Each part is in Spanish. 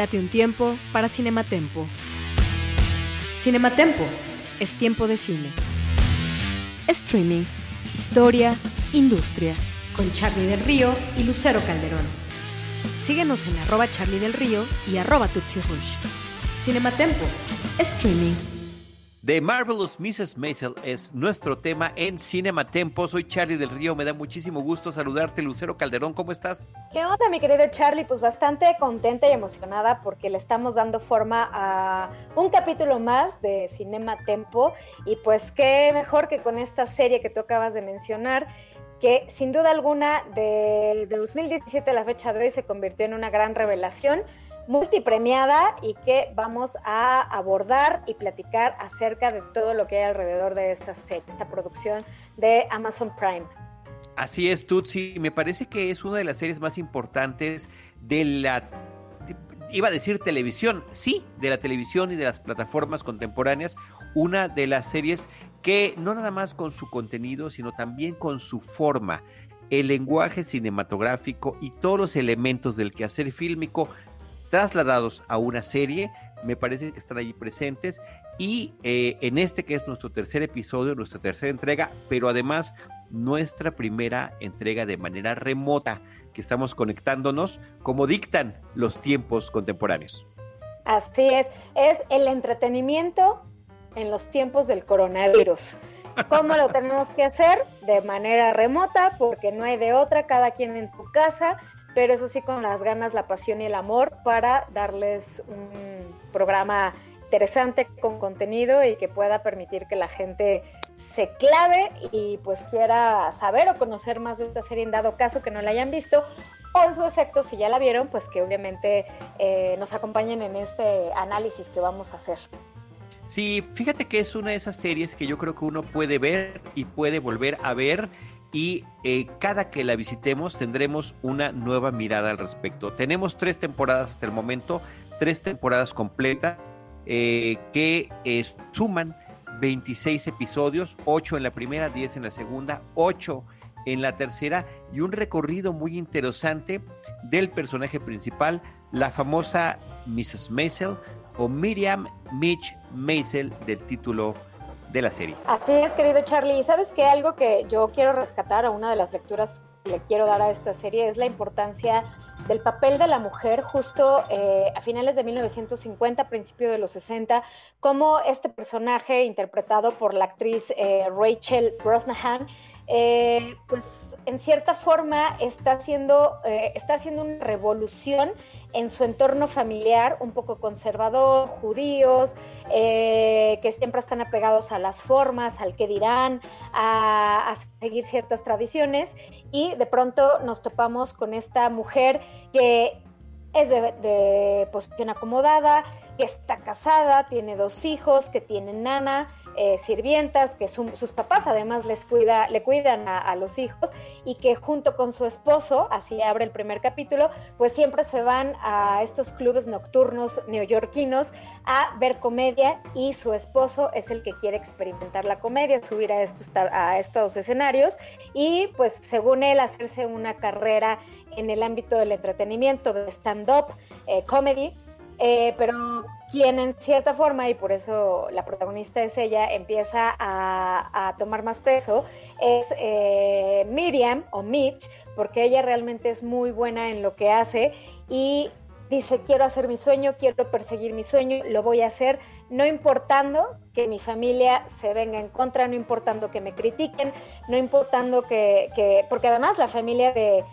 Date un tiempo para Cinematempo. Cinematempo es tiempo de cine. Streaming, historia, industria. Con Charlie del Río y Lucero Calderón. Síguenos en arroba Charlie del Río y arroba Tutsi Rush. Cinematempo, streaming. The Marvelous Mrs. Maisel es nuestro tema en Cinema Tempo. Soy Charlie del Río, me da muchísimo gusto saludarte, Lucero Calderón, ¿cómo estás? ¿Qué onda, mi querido Charlie? Pues bastante contenta y emocionada porque le estamos dando forma a un capítulo más de Cinema Tempo y pues qué mejor que con esta serie que tú acabas de mencionar que sin duda alguna de, de 2017 a la fecha de hoy se convirtió en una gran revelación multipremiada y que vamos a abordar y platicar acerca de todo lo que hay alrededor de esta serie, esta producción de Amazon Prime. Así es, Tutsi. Me parece que es una de las series más importantes de la iba a decir televisión, sí, de la televisión y de las plataformas contemporáneas, una de las series que no nada más con su contenido, sino también con su forma, el lenguaje cinematográfico y todos los elementos del quehacer fílmico trasladados a una serie, me parece que están allí presentes y eh, en este que es nuestro tercer episodio, nuestra tercera entrega, pero además nuestra primera entrega de manera remota, que estamos conectándonos como dictan los tiempos contemporáneos. Así es, es el entretenimiento en los tiempos del coronavirus. ¿Cómo lo tenemos que hacer? De manera remota, porque no hay de otra, cada quien en su casa, pero eso sí con las ganas, la pasión y el amor para darles un programa interesante con contenido y que pueda permitir que la gente se clave y pues quiera saber o conocer más de esta serie en dado caso que no la hayan visto o en su efecto si ya la vieron pues que obviamente eh, nos acompañen en este análisis que vamos a hacer. Sí, fíjate que es una de esas series que yo creo que uno puede ver y puede volver a ver y eh, cada que la visitemos tendremos una nueva mirada al respecto. Tenemos tres temporadas hasta el momento, tres temporadas completas eh, que eh, suman 26 episodios, 8 en la primera, 10 en la segunda, 8 en la tercera y un recorrido muy interesante del personaje principal, la famosa Mrs. Maisel o Miriam Mitch Maisel del título de la serie. Así es, querido Charlie. ¿Sabes qué? Algo que yo quiero rescatar a una de las lecturas que le quiero dar a esta serie es la importancia del papel de la mujer justo eh, a finales de 1950, principio de los 60, como este personaje interpretado por la actriz eh, Rachel Brosnahan, eh, pues en cierta forma está haciendo, está haciendo una revolución en su entorno familiar un poco conservador, judíos, eh, que siempre están apegados a las formas, al que dirán, a, seguir ciertas tradiciones. Y de pronto nos topamos con esta mujer que es de posición acomodada, que está casada, tiene dos hijos, que tiene nana, eh, sirvientas, que sus papás además les cuida, le cuidan a, los hijos y que junto con su esposo, así abre el primer capítulo, pues siempre se van a estos clubes nocturnos neoyorquinos a ver comedia y su esposo es el que quiere experimentar la comedia, subir a estos, a estos escenarios y pues según él hacerse una carrera en el ámbito del entretenimiento, de stand-up, eh, comedy eh, pero quien en cierta forma, y por eso la protagonista es ella, empieza a, tomar más peso, es eh, Miriam o Mitch, porque ella realmente es muy buena en lo que hace y dice, quiero hacer mi sueño, quiero perseguir mi sueño, lo voy a hacer, no importando que mi familia se venga en contra, no importando que me critiquen, no importando que, que porque además la familia de,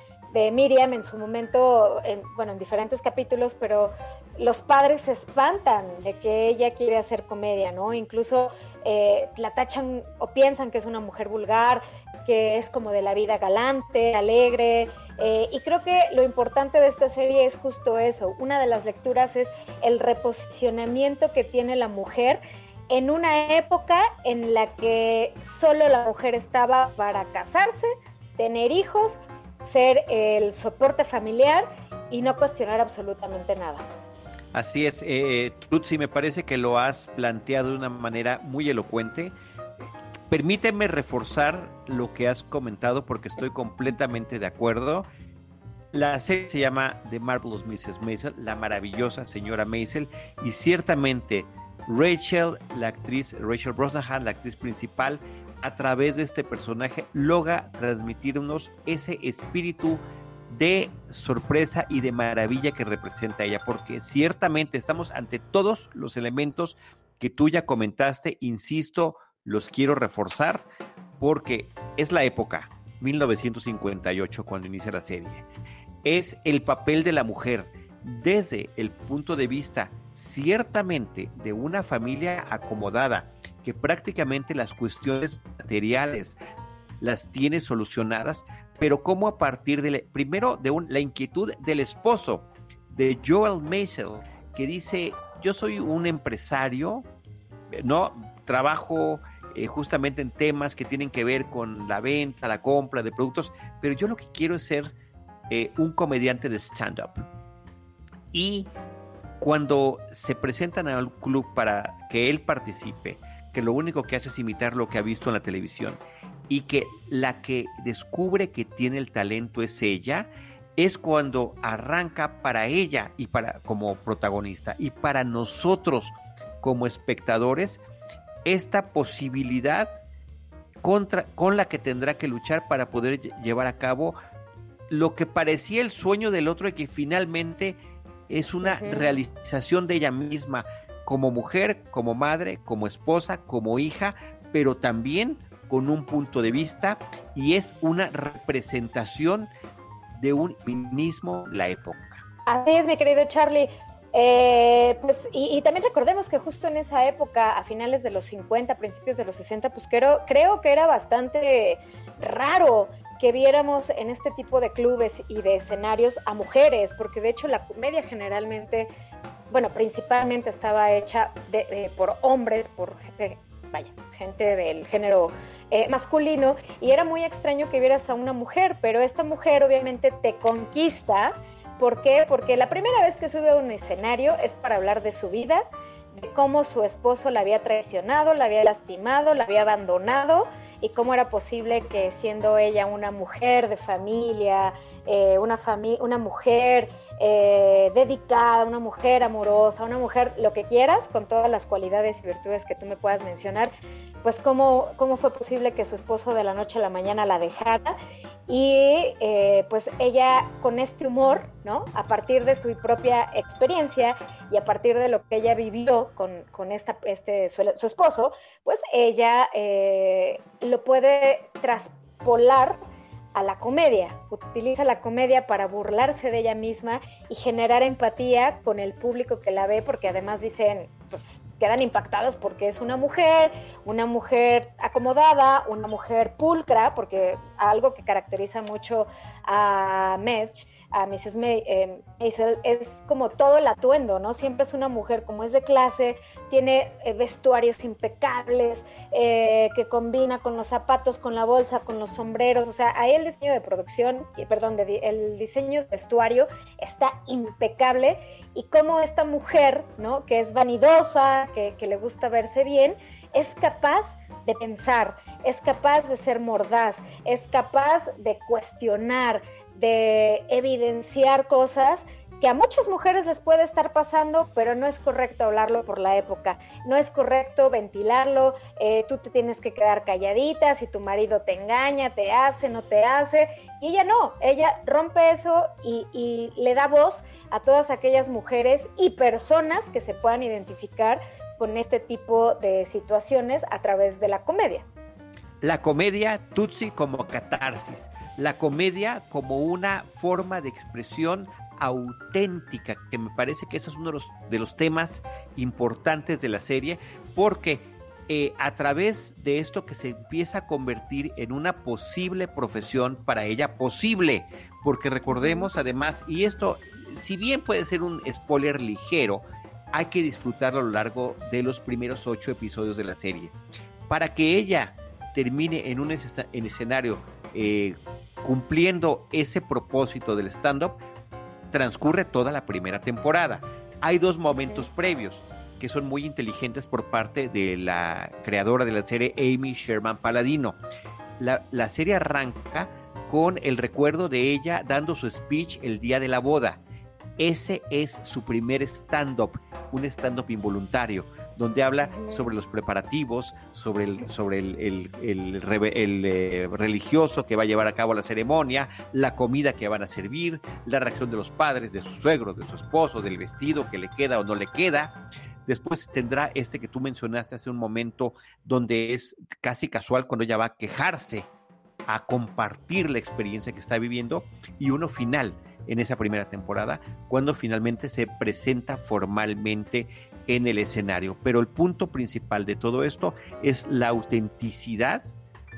Miriam en su momento, en, bueno, en diferentes capítulos, pero los padres se espantan de que ella quiere hacer comedia, ¿no? Incluso eh, la tachan o piensan que es una mujer vulgar, que es como de la vida galante, alegre. Eh, y creo que lo importante de esta serie es justo eso. Una de las lecturas es el reposicionamiento que tiene la mujer en una época en la que solo la mujer estaba para casarse, tener hijos, ser el soporte familiar y no cuestionar absolutamente nada. Así es, eh, Tutsi, me parece que lo has planteado de una manera muy elocuente. Permíteme reforzar lo que has comentado porque estoy completamente de acuerdo. La serie se llama The Marvelous Mrs. Maisel, la maravillosa señora Maisel, y ciertamente Rachel, la actriz, Rachel Brosnahan, la actriz principal, a través de este personaje logra transmitirnos ese espíritu de sorpresa y de maravilla que representa ella, porque ciertamente estamos ante todos los elementos que tú ya comentaste, insisto, los quiero reforzar porque es la época, 1958, cuando inicia la serie. Es el papel de la mujer desde el punto de vista ciertamente de una familia acomodada, que prácticamente las cuestiones materiales las tiene solucionadas, pero como a partir de, primero, de la inquietud del esposo, de Joel Maisel, que dice, yo soy un empresario, no trabajo eh, justamente en temas que tienen que ver con la venta, la compra de productos, pero yo lo que quiero es ser eh, un comediante de stand-up. Y cuando se presentan al club para que él participe, que lo único que hace es imitar lo que ha visto en la televisión, y que la que descubre que tiene el talento es ella, es cuando arranca para ella y para como protagonista. Y para nosotros como espectadores esta posibilidad contra, con la que tendrá que luchar para poder llevar a cabo lo que parecía el sueño del otro y que finalmente es una realización de ella misma como mujer, como madre, como esposa, como hija, pero también con un punto de vista y es una representación de un feminismo la época. Así es, mi querido Charlie. Eh, pues, y, también recordemos que justo en esa época, a finales de los 50, principios de los 60, pues creo, creo que era bastante raro que viéramos en este tipo de clubes y de escenarios a mujeres, porque de hecho la comedia generalmente, bueno, principalmente estaba hecha eh, por hombres, por vaya, gente del género eh, masculino, y era muy extraño que vieras a una mujer, pero esta mujer obviamente te conquista ¿Por qué? Porque la primera vez que sube a un escenario es para hablar de su vida, de cómo su esposo la había traicionado, la había lastimado, la había abandonado y cómo era posible que siendo ella una mujer de familia, eh, una, una mujer eh, dedicada, una mujer amorosa, una mujer lo que quieras, con todas las cualidades y virtudes que tú me puedas mencionar, pues cómo, cómo fue posible que su esposo de la noche a la mañana la dejara y eh, pues ella con este humor, ¿no? A partir de su propia experiencia y a partir de lo que ella vivió con, con esta, este, su, esposo, pues ella eh, lo puede traspolar a la comedia, utiliza la comedia para burlarse de ella misma y generar empatía con el público que la ve, porque además dicen, pues quedan impactados porque es una mujer, una mujer acomodada, una mujer pulcra, porque algo que caracteriza mucho a Medj a Mrs. May, eh, es como todo el atuendo, ¿no? Siempre es una mujer como es de clase, tiene eh, vestuarios impecables, eh, que combina con los zapatos, con la bolsa, con los sombreros, o sea, ahí el diseño de producción, perdón, el diseño de vestuario está impecable y como esta mujer, ¿no? Que es vanidosa, que le gusta verse bien, es capaz de pensar, es capaz de ser mordaz, es capaz de cuestionar, de evidenciar cosas que a muchas mujeres les puede estar pasando, pero no es correcto hablarlo por la época, no es correcto ventilarlo, eh, tú te tienes que quedar calladita, si tu marido te engaña, te hace, no te hace, y ella no, ella rompe eso y, y le da voz a todas aquellas mujeres y personas que se puedan identificar con este tipo de situaciones a través de la comedia. La comedia Tutsi como catarsis la comedia como una forma de expresión auténtica, que me parece que ese es uno de los, de los temas importantes de la serie, porque eh, a través de esto que se empieza a convertir en una posible profesión para ella, posible, porque recordemos además, y esto, si bien puede ser un spoiler ligero, hay que disfrutarlo a lo largo de los primeros ocho episodios de la serie. Para que ella termine en un escenario eh, cumpliendo ese propósito del stand-up, transcurre toda la primera temporada. Hay dos momentos previos que son muy inteligentes por parte de la creadora de la serie, Amy Sherman Paladino. La, la serie arranca con el recuerdo de ella dando su speech el día de la boda. Ese es su primer stand-up, un stand-up involuntario, donde habla sobre los preparativos, sobre el, sobre el, eh, religioso que va a llevar a cabo la ceremonia, la comida que van a servir, la reacción de los padres, de sus suegros, de su esposo, del vestido que le queda o no le queda. Después tendrá este que tú mencionaste hace un momento, donde es casi casual cuando ella va a quejarse, a compartir la experiencia que está viviendo, y uno final en esa primera temporada, cuando finalmente se presenta formalmente en el escenario. Pero el punto principal de todo esto es la autenticidad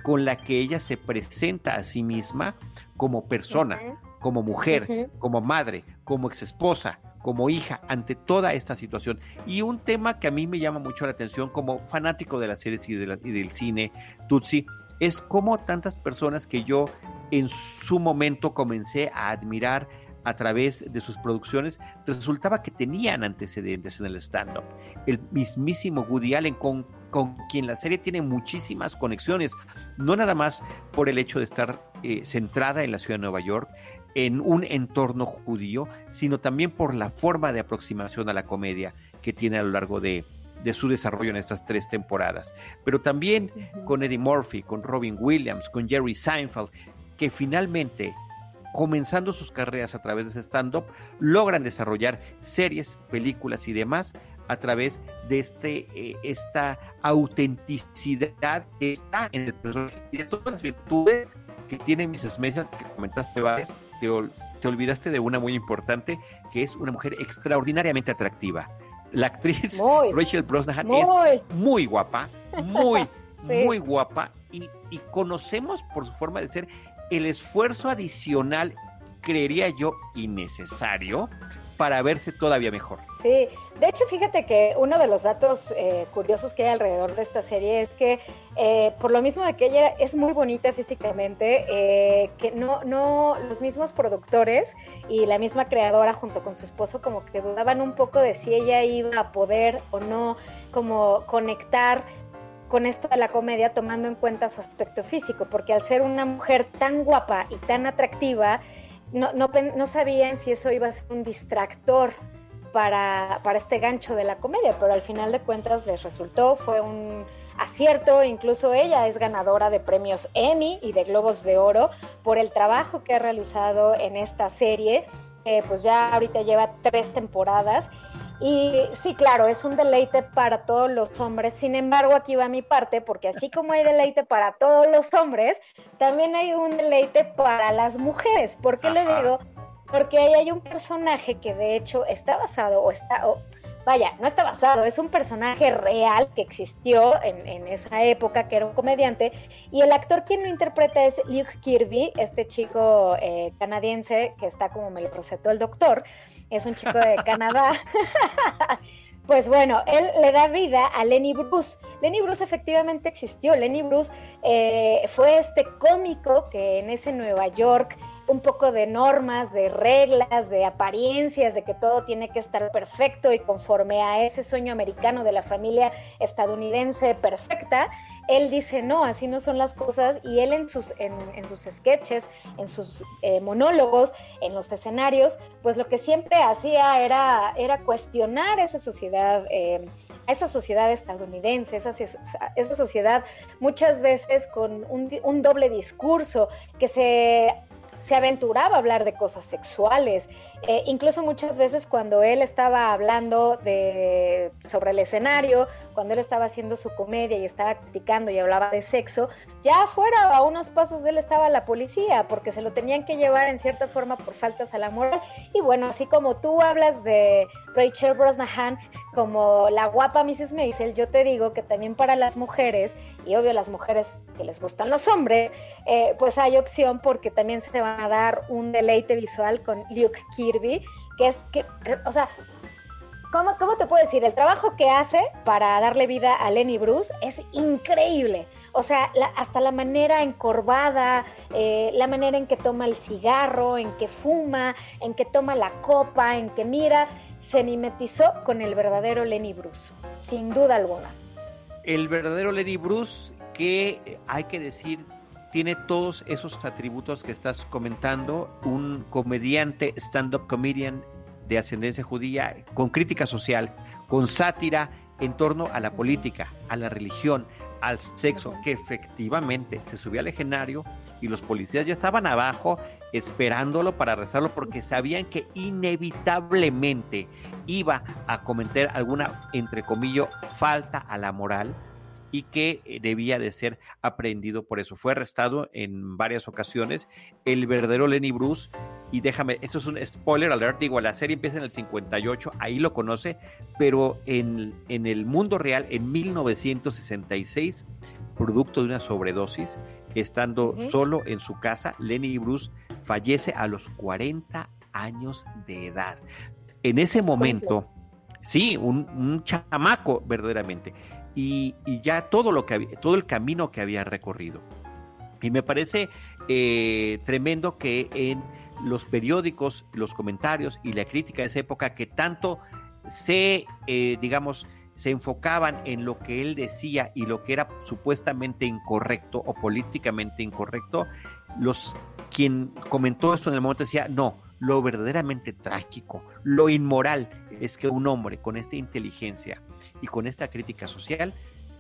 con la que ella se presenta a sí misma como persona, como mujer, como madre, como exesposa, como hija ante toda esta situación. Y un tema que a mí me llama mucho la atención como fanático de las series y, y del cine, Tutsi, es como tantas personas que yo en su momento comencé a admirar a través de sus producciones, resultaba que tenían antecedentes en el stand-up. El mismísimo Woody Allen, con, con, quien la serie tiene muchísimas conexiones, no nada más por el hecho de estar eh, centrada en la ciudad de Nueva York, en un entorno judío, sino también por la forma de aproximación a la comedia que tiene a lo largo de, de su desarrollo en estas tres temporadas. Pero también con Eddie Murphy, con Robin Williams, con Jerry Seinfeld, que finalmente, comenzando sus carreras a través de ese stand-up, logran desarrollar series, películas y demás a través de este, eh, esta autenticidad que está en el personaje y de todas las virtudes que tiene Mrs. Mason, que comentaste varias, te, te olvidaste de una muy importante, que es una mujer extraordinariamente atractiva la actriz Rachel Brosnahan es muy guapa, muy, muy guapa y, y, conocemos por su forma de ser el esfuerzo adicional, creería yo, innecesario para verse todavía mejor. Sí, de hecho, fíjate que uno de los datos eh, curiosos que hay alrededor de esta serie es que, eh, por lo mismo de que ella es muy bonita físicamente, eh, que no, no, los mismos productores y la misma creadora junto con su esposo como que dudaban un poco de si ella iba a poder o no como conectar con esta de la comedia tomando en cuenta su aspecto físico, porque al ser una mujer tan guapa y tan atractiva, no, no, no sabían si eso iba a ser un distractor para, para este gancho de la comedia, pero al final de cuentas les resultó, fue un acierto, incluso ella es ganadora de premios Emmy y de Globos de Oro por el trabajo que ha realizado en esta serie, pues ya ahorita lleva tres temporadas. Y sí, claro, es un deleite para todos los hombres. Sin embargo, aquí va mi parte, porque así como hay deleite para todos los hombres, también hay un deleite para las mujeres. ¿Por qué le digo? Porque ahí hay un personaje que de hecho está basado o está, vaya, no está basado, es un personaje real que existió en, esa época, que era un comediante, y el actor quien lo interpreta es Luke Kirby, este chico eh, canadiense que está como me lo recetó el doctor, es un chico de Canadá. Pues bueno, él le da vida a Lenny Bruce. Lenny Bruce efectivamente existió. Lenny Bruce eh, fue este cómico que en ese Nueva York un poco de normas, de reglas, de apariencias, de que todo tiene que estar perfecto y conforme a ese sueño americano de la familia estadounidense perfecta, él dice, no, así no son las cosas y él en sus, en, sus sketches, en sus eh, monólogos, en los escenarios, pues lo que siempre hacía era, era cuestionar esa sociedad. Eh, esa sociedad estadounidense, esa, esa sociedad muchas veces con un, un doble discurso que se se aventuraba a hablar de cosas sexuales. Eh, incluso muchas veces cuando él estaba hablando de, sobre el escenario, cuando él estaba haciendo su comedia y estaba criticando y hablaba de sexo, ya afuera a unos pasos de él estaba la policía, porque se lo tenían que llevar en cierta forma por faltas a la moral. Y bueno, así como tú hablas de Rachel Brosnahan como la guapa Mrs. Maisel, yo te digo que también para las mujeres, y obvio las mujeres que les gustan los hombres, eh, pues hay opción porque también se van a dar un deleite visual con Luke Kirby, que es que, o sea, ¿cómo, cómo te puedo decir? El trabajo que hace para darle vida a Lenny Bruce es increíble. O sea, hasta la manera encorvada, eh, la manera en que toma el cigarro, en que fuma, en que toma la copa, en que mira, se mimetizó con el verdadero Lenny Bruce, sin duda alguna. El verdadero Lenny Bruce, que eh, hay que decir, tiene todos esos atributos que estás comentando, un comediante, stand-up comedian de ascendencia judía, con crítica social, con sátira en torno a la política, a la religión, al sexo, que efectivamente se subió al escenario y los policías ya estaban abajo esperándolo para arrestarlo porque sabían que inevitablemente iba a cometer alguna, entre comillas, falta a la moral y que eh, debía de ser aprendido por eso. Fue arrestado en varias ocasiones. El verdadero Lenny Bruce, y déjame, esto es un spoiler alert, digo, la serie empieza en el 58, ahí lo conoce, pero en, en el mundo real, en 1966, producto de una sobredosis, estando solo en su casa, Lenny Bruce fallece a los 40 años de edad. En ese momento, sí, un, un chamaco verdaderamente y, ya todo lo que todo el camino que había recorrido. Y me parece eh, tremendo que en los periódicos, los comentarios y la crítica de esa época que tanto se, eh, digamos, se enfocaban en lo que él decía y lo que era supuestamente incorrecto o políticamente incorrecto, los quien comentó esto en el momento decía, no, lo verdaderamente trágico, lo inmoral es que un hombre con esta inteligencia y con esta crítica social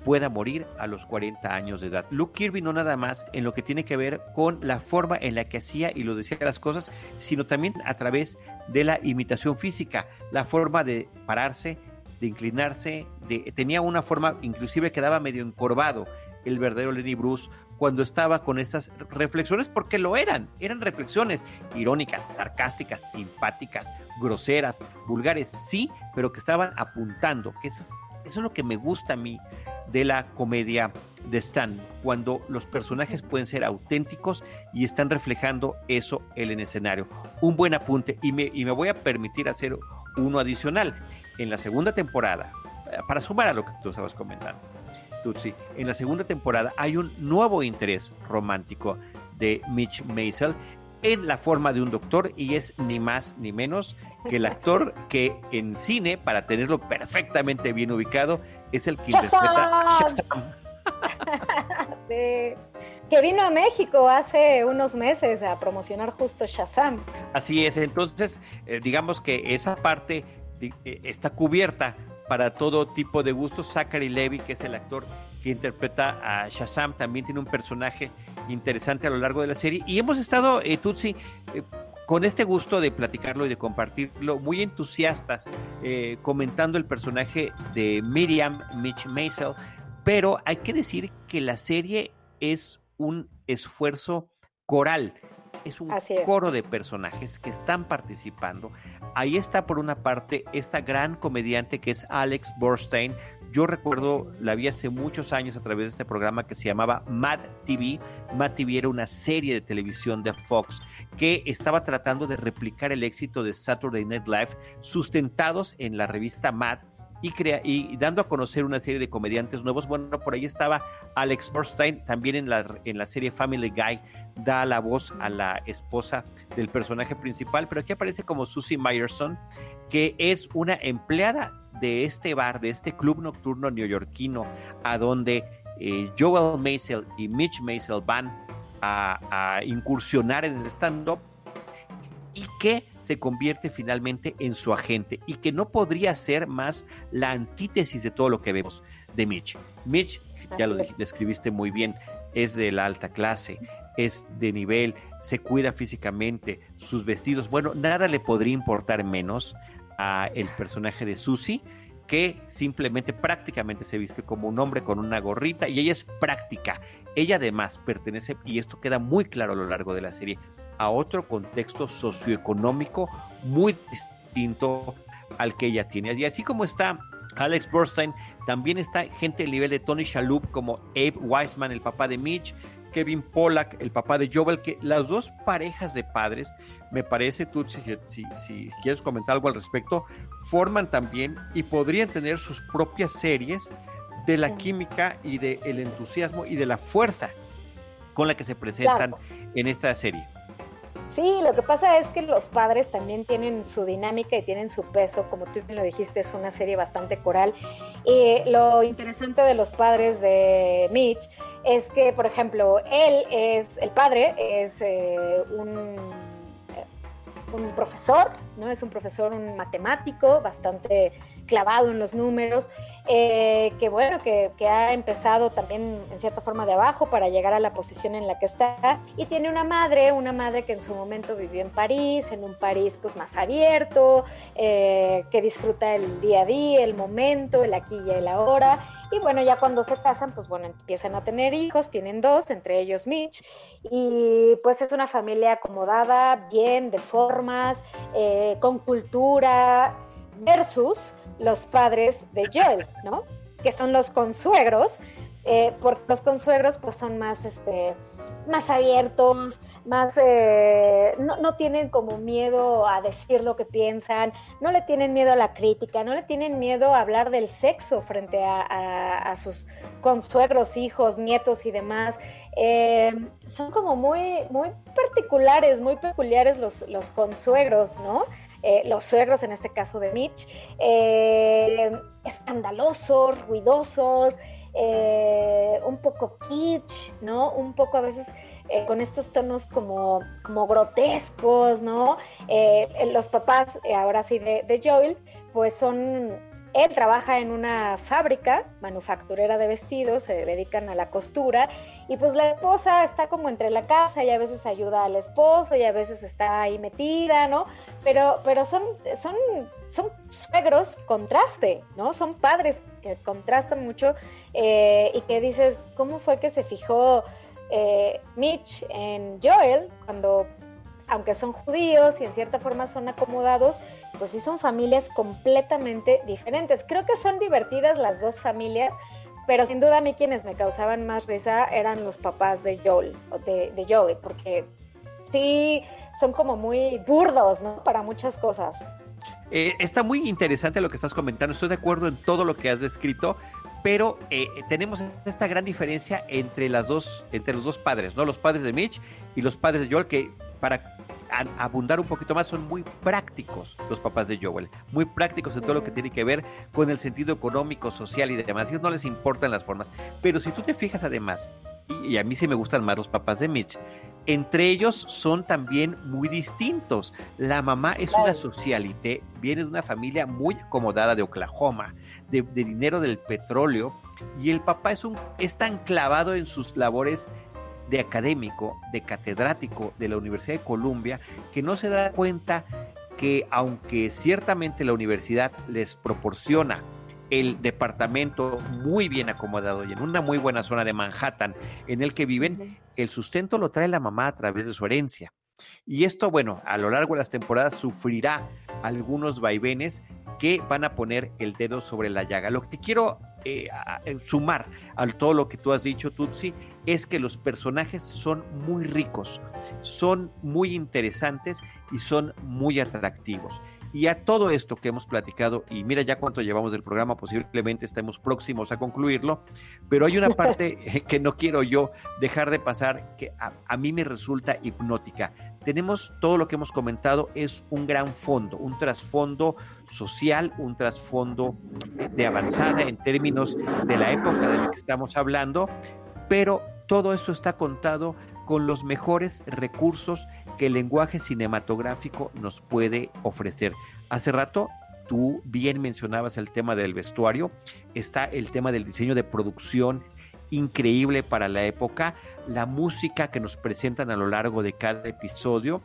pueda morir a los 40 años de edad. Luke Kirby no nada más en lo que tiene que ver con la forma en la que hacía y lo decía las cosas, sino también a través de la imitación física, la forma de pararse, de inclinarse, de, tenía una forma inclusive quedaba medio encorvado el verdadero Lenny Bruce cuando estaba con estas reflexiones, porque lo eran, eran reflexiones irónicas, sarcásticas, simpáticas, groseras, vulgares, sí, pero que estaban apuntando, que eso es, eso es lo que me gusta a mí de la comedia de Stan, cuando los personajes pueden ser auténticos y están reflejando eso en el escenario. Un buen apunte, y me, y me voy a permitir hacer uno adicional. En la segunda temporada, para sumar a lo que tú estabas comentando, Tutsi, en la segunda temporada hay un nuevo interés romántico de Mitch Maisel en la forma de un doctor y es ni más ni menos que el actor que en cine, para tenerlo perfectamente bien ubicado, es el que interpreta Shazam. Que vino a México hace unos meses a promocionar justo Shazam. Así es, entonces eh, digamos que esa parte eh, está cubierta para todo tipo de gustos. Zachary Levy, que es el actor que interpreta a Shazam, también tiene un personaje interesante a lo largo de la serie. Y hemos estado, eh, Tutsi, eh, con este gusto de platicarlo y de compartirlo, muy entusiastas, eh, comentando el personaje de Miriam Mitch Maisel. Pero hay que decir que la serie es un esfuerzo coral es un coro de personajes que están participando. Ahí está por una parte esta gran comediante que es Alex Borstein. Yo recuerdo, la vi hace muchos años a través de este programa que se llamaba Mad TV. Mad TV era una serie de televisión de Fox que estaba tratando de replicar el éxito de Saturday Night Live sustentados en la revista Mad y, crea, y dando a conocer una serie de comediantes nuevos. Bueno, por ahí estaba Alex Borstein, también en la, en la serie Family Guy da la voz a la esposa del personaje principal, pero aquí aparece como Susie Myerson, que es una empleada de este bar, de este club nocturno neoyorquino, a donde eh, Joel Maisel y Mitch Maisel van a incursionar en el stand-up y que se convierte finalmente en su agente y que no podría ser más la antítesis de todo lo que vemos de Mitch. Mitch, ya lo describiste muy bien, es de la alta clase, es de nivel, se cuida físicamente, sus vestidos, bueno, nada le podría importar menos a el personaje de Susie que simplemente prácticamente se viste como un hombre con una gorrita y ella es práctica. Ella además pertenece, y esto queda muy claro a lo largo de la serie, a otro contexto socioeconómico muy distinto al que ella tiene. Y así como está Alex Borstein, también está gente del nivel de Tony Shalhoub como Abe Weisman, el papá de Mitch, Kevin Pollack, el papá de Joel, que las dos parejas de padres, me parece, tú, si, si, quieres comentar algo al respecto, forman también y podrían tener sus propias series de la química y del entusiasmo y de la fuerza con la que se presentan en esta serie. Sí, lo que pasa es que los padres también tienen su dinámica y tienen su peso, como tú bien lo dijiste, es una serie bastante coral. Y lo interesante de los padres de Mitch es que, por ejemplo, él es, el padre es eh, un, eh, un profesor, ¿no? Es un profesor, un matemático bastante clavado en los números, eh, que bueno, que, ha empezado también en cierta forma de abajo para llegar a la posición en la que está. Y tiene una madre, una madre que en su momento vivió en París, en un París pues más abierto, que disfruta el día a día, el momento, el aquí y el ahora y bueno, ya cuando se casan, pues bueno, empiezan a tener hijos, tienen dos, entre ellos Mitch, y pues es una familia acomodada, bien, de formas, eh, con cultura, versus los padres de Joel, ¿no? Que son los consuegros, eh, porque los consuegros pues son más, este, más abiertos, más, eh, no, tienen como miedo a decir lo que piensan, no le tienen miedo a la crítica, no le tienen miedo a hablar del sexo frente a, sus consuegros, hijos, nietos y demás. Eh, son como muy, muy particulares, muy peculiares los, los consuegros, ¿no? Eh, los suegros, en este caso de Mitch, escandalosos, ruidosos, un poco kitsch, ¿no? Un poco a veces eh, con estos tonos como, como grotescos, ¿no? Eh, los papás, eh, ahora sí, de, de Joel, pues son él trabaja en una fábrica manufacturera de vestidos, se dedican a la costura y pues la esposa está como entre la casa y a veces ayuda al esposo y a veces está ahí metida, ¿no? Pero, pero son, son, son suegros contraste, ¿no? Son padres que contrastan mucho y que dices, ¿cómo fue que se fijó eh, Mitch en Joel, cuando, aunque son judíos y en cierta forma son acomodados, pues sí son familias completamente diferentes. Creo que son divertidas las dos familias, pero sin duda a mí quienes me causaban más risa eran los papás de Joel, de, de Joey, porque sí son como muy burdos, ¿no? Para muchas cosas. Eh, está muy interesante lo que estás comentando, estoy de acuerdo en todo lo que has descrito, pero eh, tenemos esta gran diferencia entre las dos, entre los dos padres, ¿no? Los padres de Mitch y los padres de Joel, que para abundar un poquito más son muy prácticos los papás de Joel, muy prácticos en todo lo que tiene que ver con el sentido económico, social y demás. Ellos no les importan las formas. Pero si tú te fijas además, y, y a mí sí me gustan más los papás de Mitch, entre ellos son también muy distintos. La mamá es una socialité, viene de una familia muy acomodada de Oklahoma de, dinero del petróleo y el papá es, un, es tan clavado en sus labores de académico, de catedrático de la Universidad de Columbia, que no se da cuenta que aunque ciertamente la universidad les proporciona el departamento muy bien acomodado y en una muy buena zona de Manhattan en el que viven, el sustento lo trae la mamá a través de su herencia. Y esto, bueno, a lo largo de las temporadas sufrirá algunos vaivenes que van a poner el dedo sobre la llaga. Lo que quiero eh, sumar a todo lo que tú has dicho, Tutsi, es que los personajes son muy ricos, son muy interesantes y son muy atractivos. Y a todo esto que hemos platicado, y mira ya cuánto llevamos del programa, posiblemente estemos próximos a concluirlo, pero hay una parte que no quiero yo dejar de pasar que a, mí me resulta hipnótica. Tenemos todo lo que hemos comentado, es un gran fondo, un trasfondo social, un trasfondo de avanzada en términos de la época de la que estamos hablando, pero todo eso está contado con los mejores recursos que el lenguaje cinematográfico nos puede ofrecer. Hace rato tú bien mencionabas el tema del vestuario, está el tema del diseño de producción increíble para la época, la música que nos presentan a lo largo de cada episodio,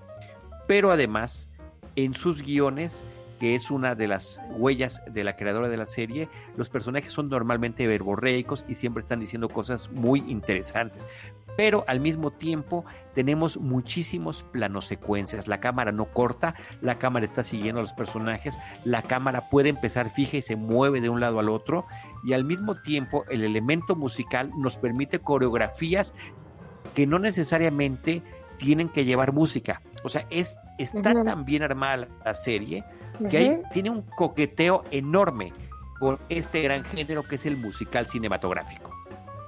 pero además en sus guiones que es una de las huellas de la creadora de la serie, los personajes son normalmente verborreicos y siempre están diciendo cosas muy interesantes. Pero al mismo tiempo tenemos muchísimos planos secuencias. La cámara no corta, la cámara está siguiendo a los personajes, la cámara puede empezar fija y se mueve de un lado al otro. Y al mismo tiempo el elemento musical nos permite coreografías que no necesariamente tienen que llevar música. O sea, es, está tan bien armada la serie que ahí tiene un coqueteo enorme con este gran género que es el musical cinematográfico.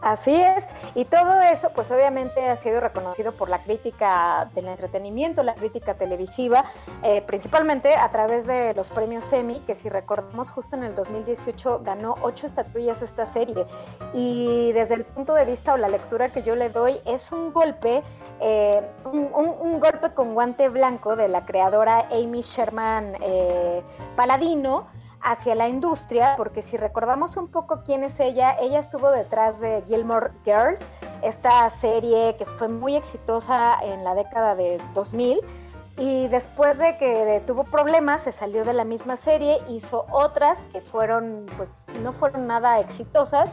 Así es, y todo eso pues obviamente ha sido reconocido por la crítica del entretenimiento, la crítica televisiva, eh, principalmente a través de los premios Emmy, que si recordamos justo en el 2018 ganó ocho estatuillas esta serie, y desde el punto de vista o la lectura que yo le doy es un golpe, eh, un, golpe con guante blanco de la creadora Amy Sherman eh, Paladino, hacia la industria, porque si recordamos un poco quién es ella, ella estuvo detrás de Gilmore Girls, esta serie que fue muy exitosa en la década de 2000. Y después de que tuvo problemas, se salió de la misma serie, hizo otras que fueron, pues, no fueron nada exitosas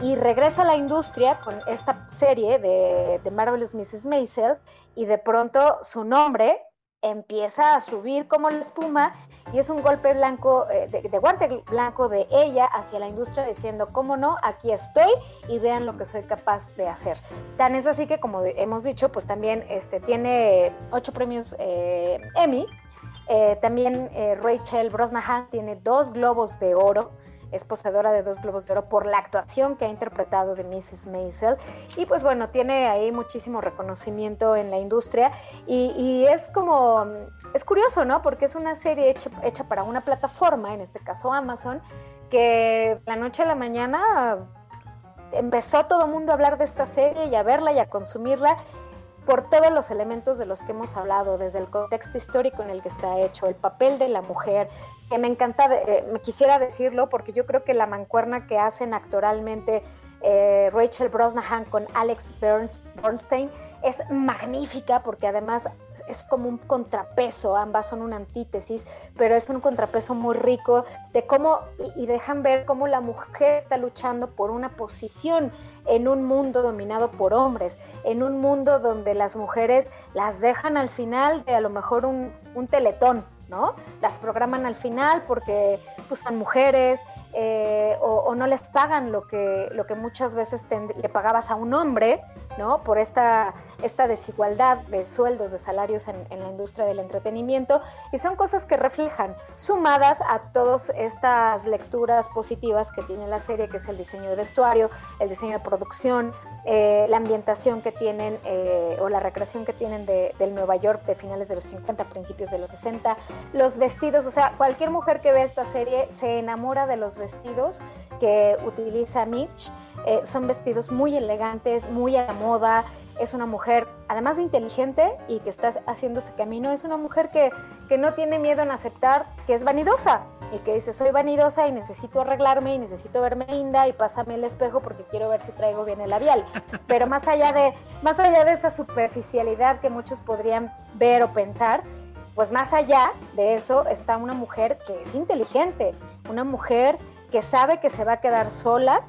y regresa a la industria con esta serie de, de Marvelous Mrs. Maisel y de pronto su nombre empieza a subir como la espuma y es un golpe blanco, eh, de, guante blanco de ella hacia la industria diciendo, cómo no, aquí estoy y vean lo que soy capaz de hacer. Tan es así que, como hemos dicho, pues también este, tiene ocho premios eh, Emmy. Eh, también Rachel Brosnahan tiene dos globos de oro es poseedora de dos Globos de Oro por la actuación que ha interpretado de Mrs. Maisel. Y pues bueno, tiene ahí muchísimo reconocimiento en la industria y, es como, es curioso, ¿no? Porque es una serie hecha, hecha para una plataforma, en este caso Amazon, que la noche a la mañana empezó todo el mundo a hablar de esta serie y a verla y a consumirla por todos los elementos de los que hemos hablado, desde el contexto histórico en el que está hecho, el papel de la mujer, que me encanta, eh, me quisiera decirlo, porque yo creo que la mancuerna que hacen actoralmente eh, Rachel Brosnahan con Alex Bernstein es magnífica porque además es como un contrapeso, ambas son una antítesis, pero es un contrapeso muy rico de cómo, y, dejan ver cómo la mujer está luchando por una posición en un mundo dominado por hombres, en un mundo donde las mujeres las dejan al final de a lo mejor un, un teletón, ¿no? Las programan al final porque pues, son mujeres eh, o, no les pagan lo que, lo que muchas veces le pagabas a un hombre, ¿no? Por esta, esta desigualdad de sueldos, de salarios en, en, la industria del entretenimiento. Y son cosas que reflejan, sumadas a todas estas lecturas positivas que tiene la serie, que es el diseño de vestuario, el diseño de producción, eh, la ambientación que tienen eh, o la recreación que tienen de, del Nueva York de finales de los 50, principios de los 60, los vestidos, o sea, cualquier mujer que ve esta serie se enamora de los vestidos que utiliza Mitch, eh, son vestidos muy elegantes, muy a la moda, es una mujer, además de inteligente y que está haciendo este camino, es una mujer que, que no tiene miedo en aceptar que es vanidosa y que dice, soy vanidosa y necesito arreglarme y necesito verme linda y pásame el espejo porque quiero ver si traigo bien el labial. Pero más allá de, más allá de esa superficialidad que muchos podrían ver o pensar, pues más allá de eso está una mujer que es inteligente, una mujer que sabe que se va a quedar sola,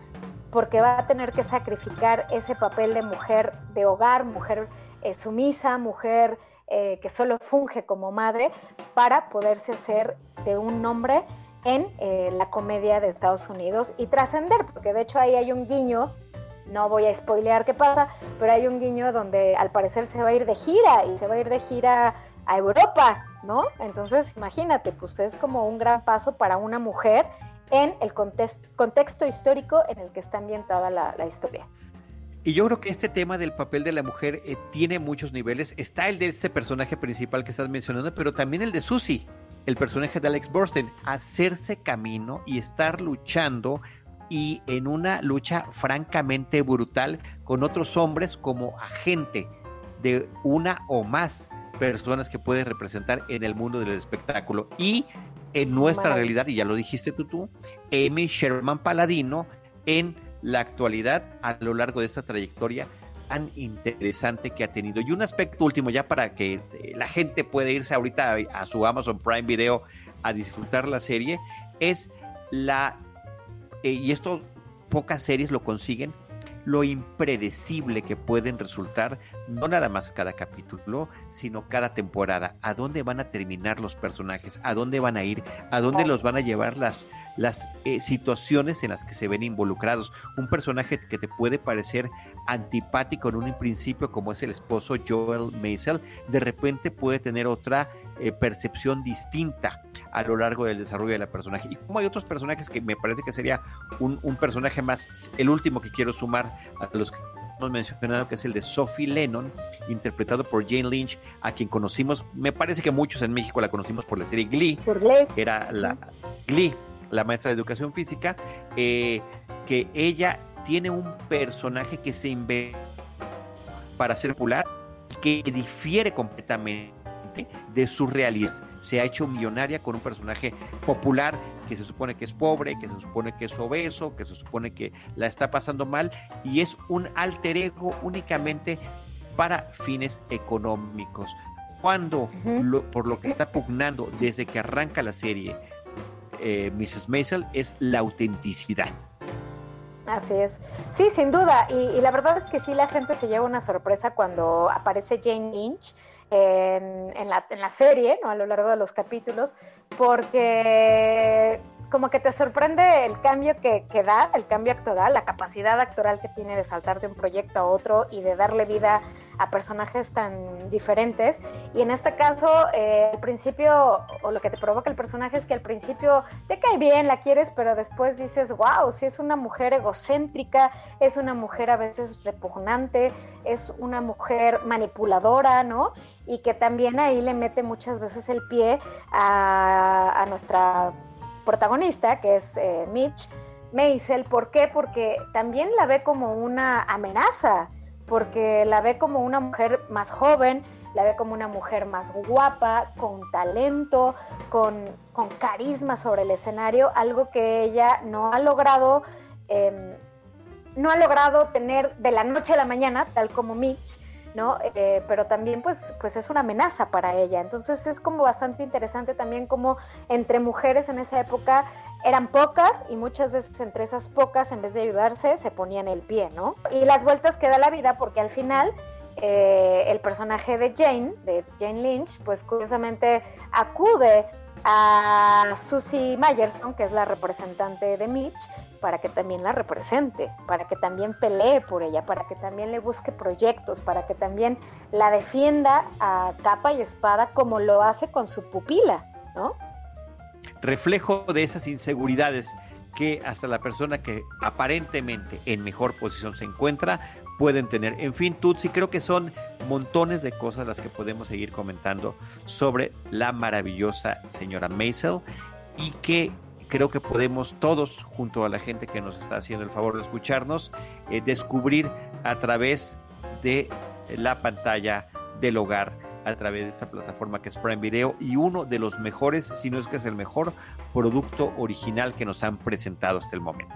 porque va a tener que sacrificar ese papel de mujer de hogar, mujer eh, sumisa, mujer eh, que solo funge como madre para poderse hacer de un nombre en eh, la comedia de Estados Unidos y trascender, porque de hecho ahí hay un guiño, no voy a spoilear qué pasa, pero hay un guiño donde al parecer se va a ir de gira y se va a ir de gira a Europa, ¿no? Entonces imagínate, pues es como un gran paso para una mujer en el contexto histórico en el que está ambientada la, historia. Y yo creo que este tema del papel de la mujer eh, tiene muchos niveles. Está el de este personaje principal que estás mencionando, pero también el de Susie, el personaje de Alex Borstein. Hacerse camino y estar luchando y en una lucha francamente brutal con otros hombres como agente de una o más personas que puede representar en el mundo del espectáculo. Y en nuestra realidad, y ya lo dijiste tú, tú, Amy Sherman Paladino en la actualidad a lo largo de esta trayectoria tan interesante que ha tenido. Y un aspecto último, ya para que eh, la gente pueda irse ahorita a, su Amazon Prime Video a disfrutar la serie, es la, eh, y esto pocas series lo consiguen, lo impredecible que pueden resultar, no nada más cada capítulo, sino cada temporada. ¿A dónde van a terminar los personajes? ¿A dónde van a ir? ¿A dónde los van a llevar las, las eh, situaciones en las que se ven involucrados? Un personaje que te puede parecer antipático en un principio, como es el esposo Joel Maisel, de repente puede tener otra eh, percepción distinta a lo largo del desarrollo de la personaje. Y como hay otros personajes que me parece que sería un, un personaje más, el último que quiero sumar a los que hemos mencionado, que es el de Sophie Lennon, interpretado por Jane Lynch, a quien conocimos, me parece que muchos en México la conocimos por la serie Glee, por Glee. era la Glee, la maestra de educación física, eh, que ella tiene un personaje que se inventa para ser popular, que difiere completamente de su realidad se ha hecho millonaria con un personaje popular que se supone que es pobre, que se supone que es obeso, que se supone que la está pasando mal y es un alter ego únicamente para fines económicos. Cuando, por lo que está pugnando desde que arranca la serie eh, Mrs. Maisel, es la autenticidad. Así es. Sí, sin duda. y, la verdad es que sí, la gente se lleva una sorpresa cuando aparece Jane Lynch en, la, en la serie, ¿no? A lo largo de los capítulos, porque como que te sorprende el cambio que, que, da, el cambio actoral, la capacidad actoral que tiene de saltar de un proyecto a otro y de darle vida a personajes tan diferentes. Y en este caso, eh, al principio, o lo que te provoca el personaje es que al principio te cae bien, la quieres, pero después dices, wow, si es una mujer egocéntrica, es una mujer a veces repugnante, es una mujer manipuladora, ¿no? Y que también ahí le mete muchas veces el pie a, a nuestra protagonista, que es eh, Mitch Maisel. ¿Por qué? Porque también la ve como una amenaza, porque la ve como una mujer más joven, la ve como una mujer más guapa, con talento, con, carisma sobre el escenario, algo que ella no ha logrado, em, no ha logrado tener de la noche a la mañana, tal como Mitch, ¿no? Eh, pero también pues, pues es una amenaza para ella. Entonces es como bastante interesante también como entre mujeres en esa época eran pocas y muchas veces entre esas pocas en vez de ayudarse se ponían el pie, ¿no? Y las vueltas que da la vida porque al final eh, el personaje de Jane, de Jane Lynch, pues curiosamente acude a Susie Mayerson, que es la representante de Mitch, para que también la represente, para que también pelee por ella, para que también le busque proyectos, para que también la defienda a capa y espada como lo hace con su pupila, ¿no? Reflejo de esas inseguridades que hasta la persona que aparentemente en mejor posición se encuentra pueden tener. En fin, Tutsi, creo que son montones de cosas las que podemos seguir comentando sobre la maravillosa señora Maisel y que creo que podemos todos, junto a la gente que nos está haciendo el favor de escucharnos, eh, descubrir a través de la pantalla del hogar, a través de esta plataforma que es Prime Video y uno de los mejores, si no es que es el mejor producto original que nos han presentado hasta el momento.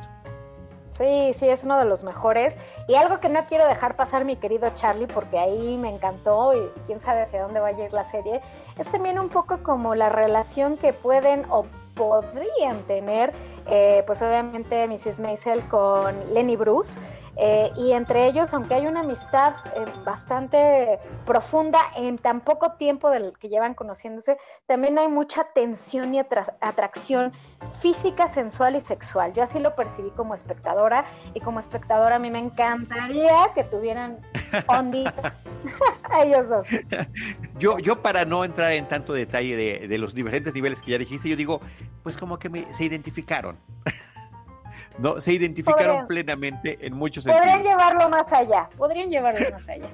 Sí, sí, es uno de los mejores. Y algo que no quiero dejar pasar, mi querido Charlie, porque ahí me encantó y quién sabe hacia dónde va a ir la serie, es también un poco como la relación que pueden o podrían tener, eh, pues obviamente Mrs. Maisel con Lenny Bruce. Eh, y entre ellos, aunque hay una amistad eh, bastante profunda en tan poco tiempo del que llevan conociéndose, también hay mucha tensión y atracción física, sensual y sexual. Yo así lo percibí como espectadora y como espectadora a mí me encantaría que tuvieran ondita ellos dos. Yo, yo para no entrar en tanto detalle de, de, los diferentes niveles que ya dijiste, yo digo, pues como que me, se identificaron. ¿No? Se identificaron plenamente en muchos sentidos. Podrían llevarlo más allá, podrían llevarlo más allá.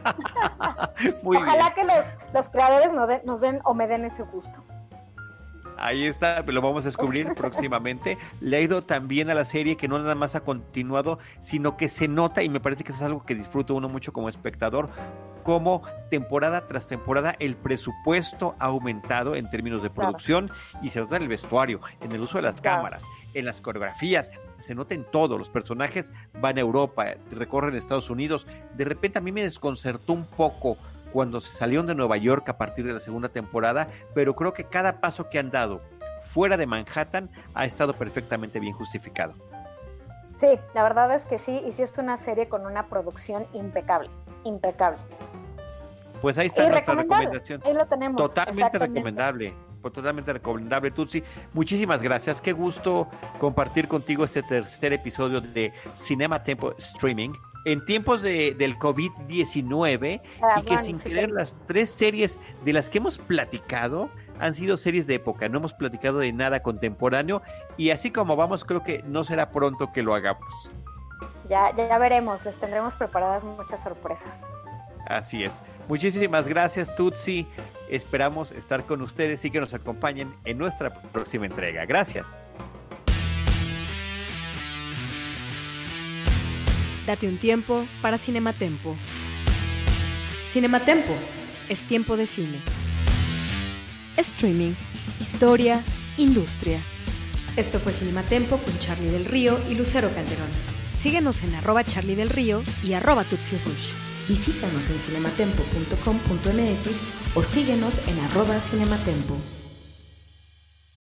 Ojalá que los, los creadores nos, nos den o me den ese gusto. Ahí está, lo vamos a descubrir próximamente. Le ha ido también a la serie que no nada más ha continuado, sino que se nota, y me parece que es algo que disfruta uno mucho como espectador, cómo temporada tras temporada el presupuesto ha aumentado en términos de producción y se nota en el vestuario, en el uso de las cámaras, en las coreografías, se nota en todo. Los personajes van a Europa, recorren Estados Unidos. De repente a mí me desconcertó un poco cuando se salieron de Nueva York a partir de la segunda temporada, pero creo que cada paso que han dado fuera de Manhattan ha estado perfectamente bien justificado. Sí, la verdad es que sí, y sí es una serie con una producción impecable, impecable. Pues ahí está nuestra recomendación. Ahí lo tenemos. Totalmente recomendable, totalmente recomendable, Tutsi. Muchísimas gracias. Qué gusto compartir contigo este tercer episodio de Cinema Tempo Streaming en tiempos de, del COVID-19 ah, y que sin querer las tres series de las que hemos platicado han sido series de época, no hemos platicado de nada contemporáneo y así como vamos creo que no será pronto que lo hagamos. Ya, ya veremos, les tendremos preparadas muchas sorpresas. Así es. Muchísimas gracias, Tutsi. Esperamos estar con ustedes y que nos acompañen en nuestra próxima entrega. Gracias. Date un tiempo para Cinematempo. Cinematempo es tiempo de cine. Streaming, historia, industria. Esto fue Cinematempo con Charlie del Río y Lucero Calderón. Síguenos en arroba Charlie del Río y arroba Tutsi Visítanos en cinematempo.com.mx o síguenos en arroba cinematempo.